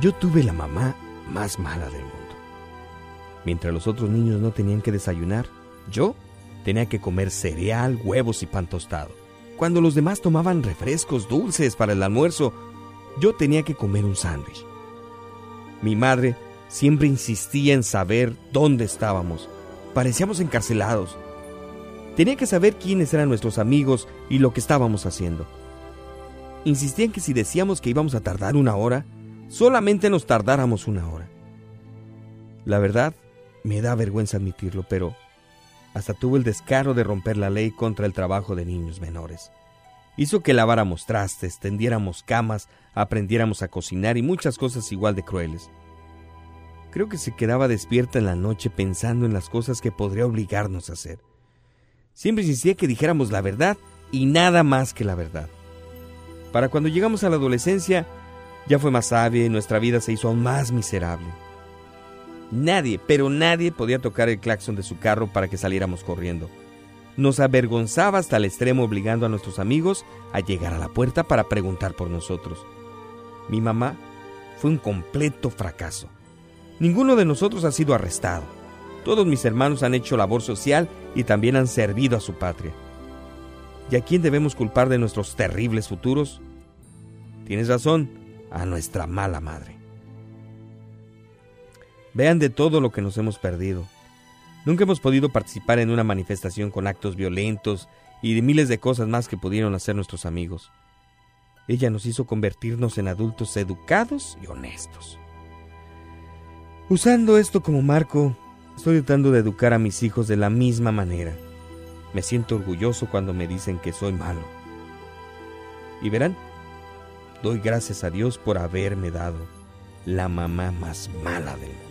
Yo tuve la mamá más mala del mundo. Mientras los otros niños no tenían que desayunar, yo tenía que comer cereal, huevos y pan tostado. Cuando los demás tomaban refrescos dulces para el almuerzo, yo tenía que comer un sándwich. Mi madre siempre insistía en saber dónde estábamos. Parecíamos encarcelados. Tenía que saber quiénes eran nuestros amigos y lo que estábamos haciendo. Insistía en que si decíamos que íbamos a tardar una hora, solamente nos tardáramos una hora. La verdad, me da vergüenza admitirlo, pero hasta tuvo el descaro de romper la ley contra el trabajo de niños menores. Hizo que laváramos trastes, tendiéramos camas, aprendiéramos a cocinar y muchas cosas igual de crueles. Creo que se quedaba despierta en la noche pensando en las cosas que podría obligarnos a hacer. Siempre insistía que dijéramos la verdad y nada más que la verdad. Para cuando llegamos a la adolescencia, ya fue más sabia y nuestra vida se hizo aún más miserable. Nadie, pero nadie podía tocar el claxon de su carro para que saliéramos corriendo. Nos avergonzaba hasta el extremo obligando a nuestros amigos a llegar a la puerta para preguntar por nosotros. Mi mamá fue un completo fracaso. Ninguno de nosotros ha sido arrestado. Todos mis hermanos han hecho labor social y también han servido a su patria. ¿Y a quién debemos culpar de nuestros terribles futuros? Tienes razón, a nuestra mala madre. Vean de todo lo que nos hemos perdido. Nunca hemos podido participar en una manifestación con actos violentos y de miles de cosas más que pudieron hacer nuestros amigos. Ella nos hizo convertirnos en adultos educados y honestos. Usando esto como marco, estoy tratando de educar a mis hijos de la misma manera. Me siento orgulloso cuando me dicen que soy malo. Y verán, doy gracias a Dios por haberme dado la mamá más mala del mundo.